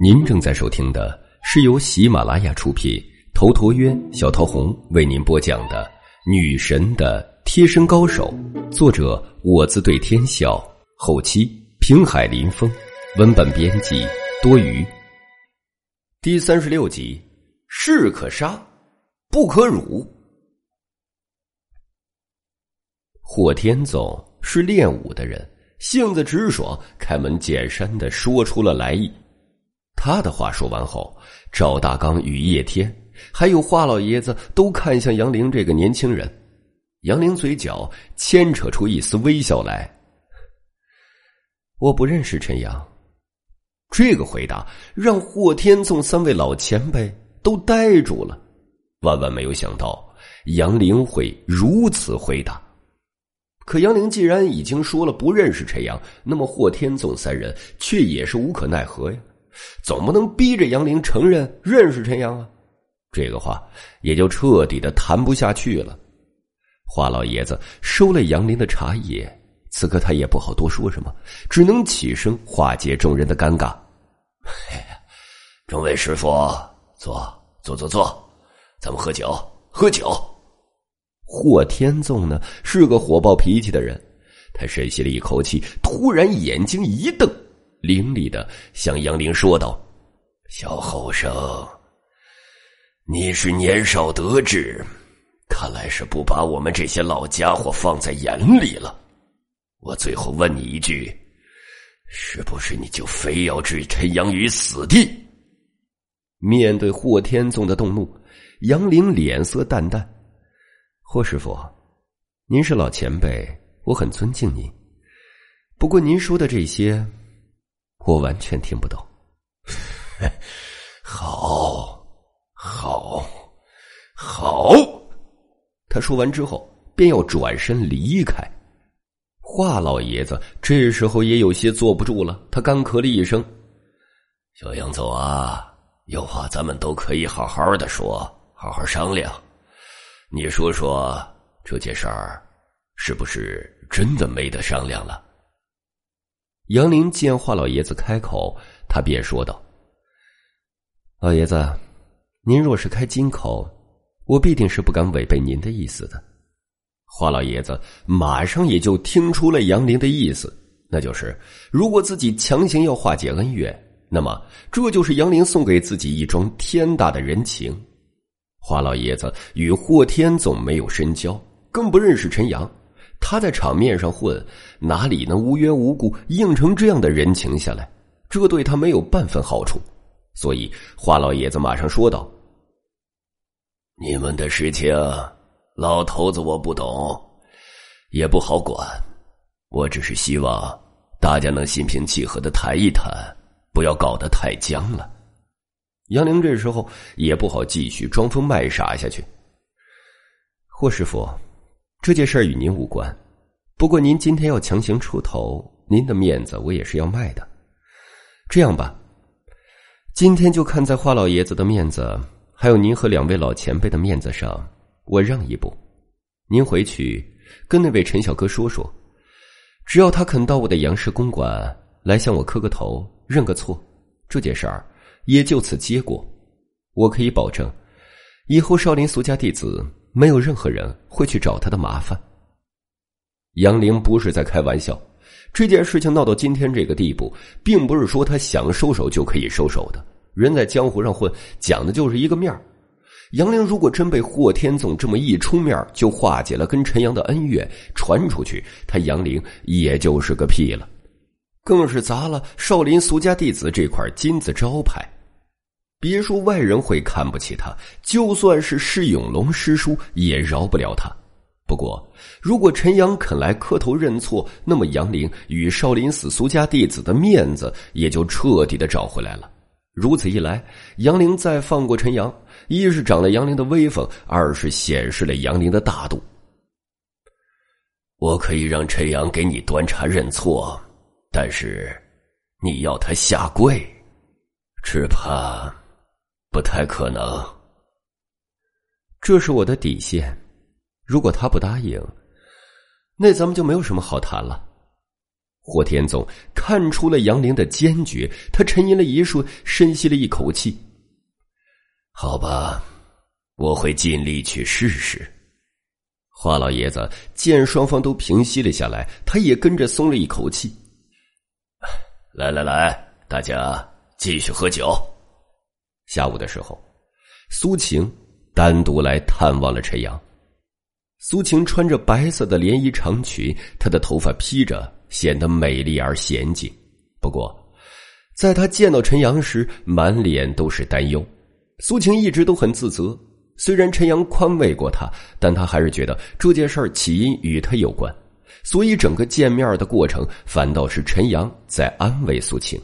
您正在收听的是由喜马拉雅出品、头陀渊、小桃红为您播讲的《女神的贴身高手》，作者我自对天笑，后期平海林风，文本编辑多余。第三十六集，士可杀，不可辱。霍天总是练武的人，性子直爽，开门见山的说出了来意。他的话说完后，赵大刚与叶天还有华老爷子都看向杨凌这个年轻人。杨凌嘴角牵扯出一丝微笑来。我不认识陈阳。这个回答让霍天纵三位老前辈都呆住了，万万没有想到杨凌会如此回答。可杨凌既然已经说了不认识陈阳，那么霍天纵三人却也是无可奈何呀。总不能逼着杨凌承认认识陈阳啊！这个话也就彻底的谈不下去了。华老爷子收了杨林的茶叶，此刻他也不好多说什么，只能起身化解众人的尴尬。众位师傅，坐坐坐坐，咱们喝酒喝酒。霍天纵呢是个火爆脾气的人，他深吸了一口气，突然眼睛一瞪。凌厉的向杨林说道：“小后生，你是年少得志，看来是不把我们这些老家伙放在眼里了。我最后问你一句，是不是你就非要置陈阳于死地？”面对霍天纵的动怒，杨林脸色淡淡：“霍师傅，您是老前辈，我很尊敬您。不过您说的这些……”我完全听不懂。好，好，好！他说完之后，便要转身离开。华老爷子这时候也有些坐不住了，他干咳了一声：“小杨总啊，有话咱们都可以好好的说，好好商量。你说说这件事儿，是不是真的没得商量了？”杨林见华老爷子开口，他便说道：“老爷子，您若是开金口，我必定是不敢违背您的意思的。”华老爷子马上也就听出了杨林的意思，那就是如果自己强行要化解恩怨，那么这就是杨林送给自己一桩天大的人情。华老爷子与霍天总没有深交，更不认识陈阳。他在场面上混，哪里能无缘无故应承这样的人情下来？这对他没有半分好处。所以华老爷子马上说道：“你们的事情，老头子我不懂，也不好管。我只是希望大家能心平气和的谈一谈，不要搞得太僵了。”杨凌这时候也不好继续装疯卖傻下去。霍师傅。这件事与您无关，不过您今天要强行出头，您的面子我也是要卖的。这样吧，今天就看在华老爷子的面子，还有您和两位老前辈的面子上，我让一步。您回去跟那位陈小哥说说，只要他肯到我的杨氏公馆来向我磕个头、认个错，这件事儿也就此结果。我可以保证，以后少林俗家弟子。没有任何人会去找他的麻烦。杨凌不是在开玩笑，这件事情闹到今天这个地步，并不是说他想收手就可以收手的。人在江湖上混，讲的就是一个面儿杨凌如果真被霍天纵这么一出面就化解了跟陈阳的恩怨，传出去，他杨凌也就是个屁了，更是砸了少林俗家弟子这块金字招牌。别说外人会看不起他，就算是释永龙师叔也饶不了他。不过，如果陈阳肯来磕头认错，那么杨凌与少林寺俗家弟子的面子也就彻底的找回来了。如此一来，杨凌再放过陈阳，一是长了杨凌的威风，二是显示了杨凌的大度。我可以让陈阳给你端茶认错，但是你要他下跪，只怕。不太可能，这是我的底线。如果他不答应，那咱们就没有什么好谈了。霍天纵看出了杨凌的坚决，他沉吟了一瞬，深吸了一口气。好吧，我会尽力去试试。华老爷子见双方都平息了下来，他也跟着松了一口气。来来来，大家继续喝酒。下午的时候，苏晴单独来探望了陈阳。苏晴穿着白色的连衣长裙，她的头发披着。显得美丽而娴静，不过，在她见到陈阳时，满脸都是担忧。苏晴一直都很自责，虽然陈阳宽慰过她，但她还是觉得这件事起因与她有关，所以整个见面的过程反倒是陈阳在安慰苏晴。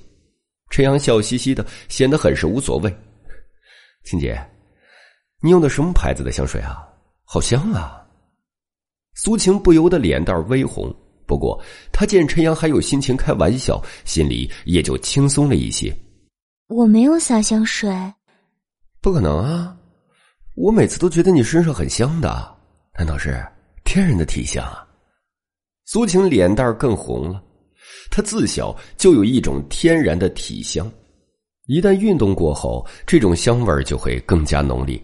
陈阳笑嘻嘻的，显得很是无所谓。青姐，你用的什么牌子的香水啊？好香啊！苏晴不由得脸蛋微红。不过，她见陈阳还有心情开玩笑，心里也就轻松了一些。我没有撒香水，不可能啊！我每次都觉得你身上很香的，难道是天然的体香啊？苏晴脸蛋更红了，她自小就有一种天然的体香，一旦运动过后，这种香味就会更加浓烈。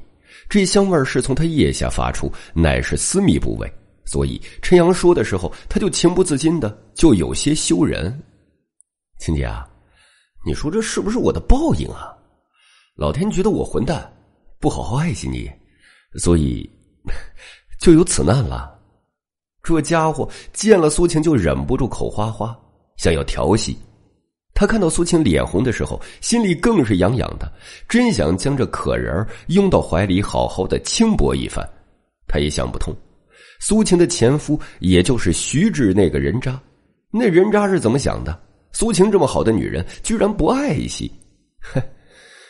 这香味是从他腋下发出，乃是私密部位。所以，陈阳说的时候，他就情不自禁的就有些羞人。青姐啊，你说这是不是我的报应啊？老天觉得我混蛋，不好好爱惜你，所以就有此难了。这家伙见了苏晴就忍不住口花花，想要调戏。他看到苏晴脸红的时候，心里更是痒痒的，真想将这可人拥到怀里，好好的轻薄一番。他也想不通。苏晴的前夫，也就是徐志那个人渣，那人渣是怎么想的？苏晴这么好的女人，居然不爱惜。哼！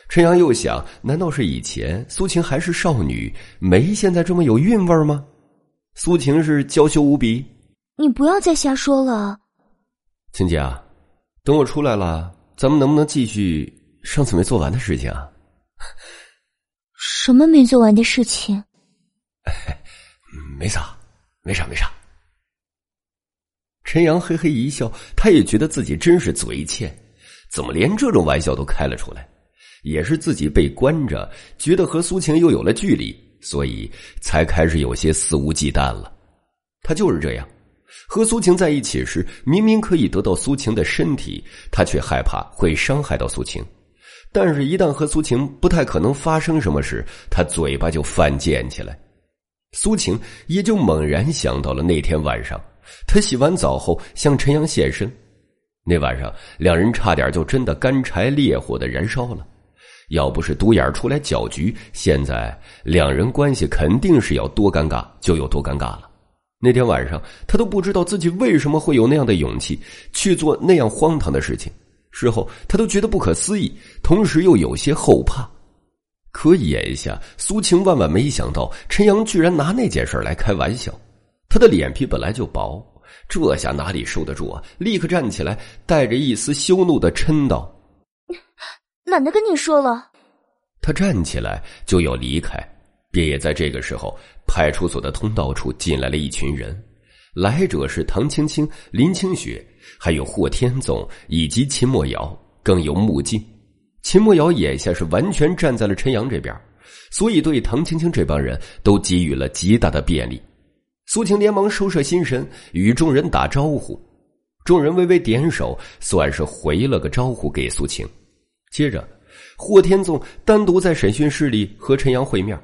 陈阳又想，难道是以前苏晴还是少女，没现在这么有韵味吗？苏晴是娇羞无比。你不要再瞎说了，青姐啊，等我出来了，咱们能不能继续上次没做完的事情啊？什么没做完的事情？没啥。没啥没啥。陈阳嘿嘿一笑，他也觉得自己真是嘴欠，怎么连这种玩笑都开了出来？也是自己被关着，觉得和苏晴又有了距离，所以才开始有些肆无忌惮了。他就是这样，和苏晴在一起时，明明可以得到苏晴的身体，他却害怕会伤害到苏晴；但是，一旦和苏晴不太可能发生什么事，他嘴巴就犯贱起来。苏晴也就猛然想到了那天晚上，他洗完澡后向陈阳现身。那晚上，两人差点就真的干柴烈火的燃烧了。要不是独眼出来搅局，现在两人关系肯定是要多尴尬就有多尴尬了。那天晚上，他都不知道自己为什么会有那样的勇气去做那样荒唐的事情。事后，他都觉得不可思议，同时又有些后怕。可眼下，苏晴万万没想到陈阳居然拿那件事来开玩笑。他的脸皮本来就薄，这下哪里受得住啊？立刻站起来，带着一丝羞怒的嗔道：“懒得跟你说了。”他站起来就要离开，便也在这个时候，派出所的通道处进来了一群人。来者是唐青青、林清雪，还有霍天纵以及秦墨瑶，更有穆静。秦墨瑶眼下是完全站在了陈阳这边，所以对唐青青这帮人都给予了极大的便利。苏晴连忙收摄心神，与众人打招呼。众人微微点手，算是回了个招呼给苏晴。接着，霍天纵单独在审讯室里和陈阳会面。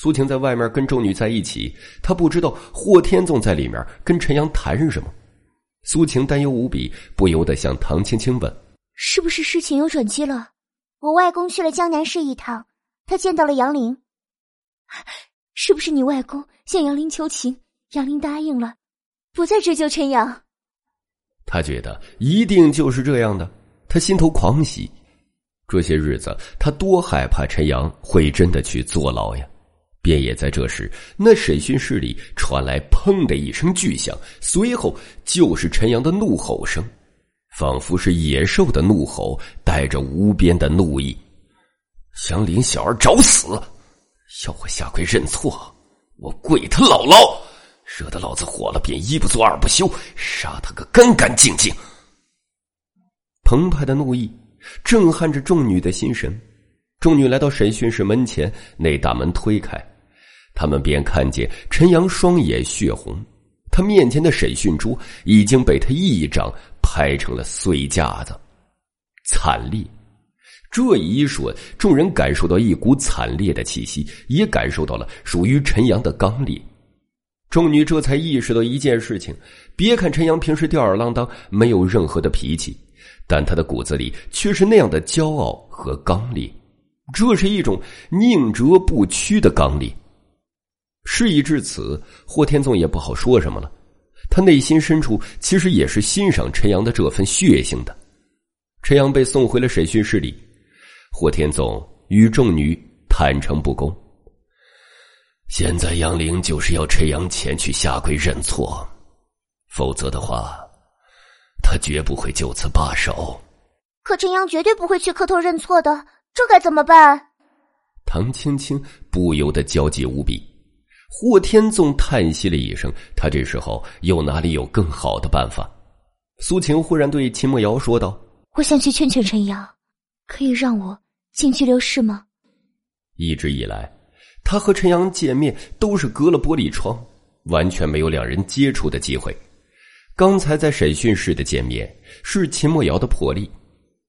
苏晴在外面跟众女在一起，她不知道霍天纵在里面跟陈阳谈什么。苏晴担忧无比，不由得向唐青青问：“是不是事情有转机了？”我外公去了江南市一趟，他见到了杨林。是不是你外公向杨林求情，杨林答应了，不再追究陈阳？他觉得一定就是这样的，他心头狂喜。这些日子，他多害怕陈阳会真的去坐牢呀！便也在这时，那审讯室里传来“砰”的一声巨响，随后就是陈阳的怒吼声。仿佛是野兽的怒吼，带着无边的怒意。祥林小儿找死！要我下跪认错，我跪他姥姥！惹得老子火了，便一不做二不休，杀他个干干净净！澎湃的怒意震撼着众女的心神。众女来到审讯室门前，那大门推开，他们便看见陈阳双眼血红，他面前的审讯桌已经被他一掌拍成了碎架子，惨烈。这一瞬，众人感受到一股惨烈的气息，也感受到了属于陈阳的刚烈。众女这才意识到一件事情：别看陈阳平时吊儿郎当，没有任何的脾气，但他的骨子里却是那样的骄傲和刚烈。这是一种宁折不屈的刚烈。事已至此，霍天纵也不好说什么了。他内心深处其实也是欣赏陈阳的这份血性的。陈阳被送回了审讯室里，霍天纵与众女坦诚不公。现在杨玲就是要陈阳前去下跪认错，否则的话，他绝不会就此罢手。可陈阳绝对不会去磕头认错的，这该怎么办？唐青青不由得焦急无比。霍天纵叹息了一声，他这时候又哪里有更好的办法？苏晴忽然对秦墨瑶说道：“我想去劝劝陈阳，可以让我进拘留室吗？”一直以来。他和陈阳见面都是隔了玻璃窗，完全没有两人接触的机会。刚才在审讯室的见面是秦墨瑶的破例。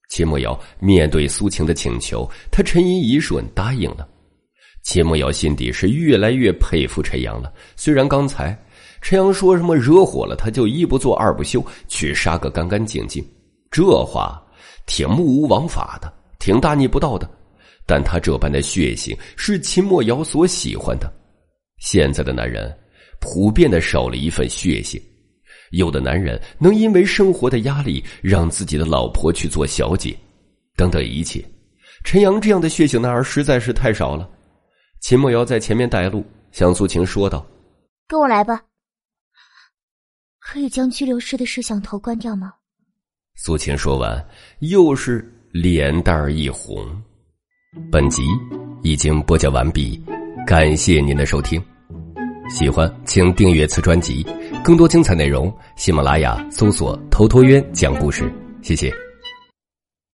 秦墨瑶面对苏晴的请求，他沉吟一瞬答应了。秦墨瑶心底是越来越佩服陈阳了。虽然刚才陈阳说什么惹火了他就一不做二不休去杀个干干净净，这话挺目无王法的，挺大逆不道的。但他这般的血性是秦墨瑶所喜欢的。现在的男人普遍的少了一份血性，有的男人能因为生活的压力让自己的老婆去做小姐，等等一切。陈阳这样的血性男儿实在是太少了。秦梦瑶在前面带路，向苏晴说道：“跟我来吧。可以将拘留室的摄像头关掉吗？”苏晴说完，又是脸蛋儿一红。本集已经播讲完毕，感谢您的收听。喜欢请订阅此专辑，更多精彩内容，喜马拉雅搜索“头陀渊讲故事”。谢谢。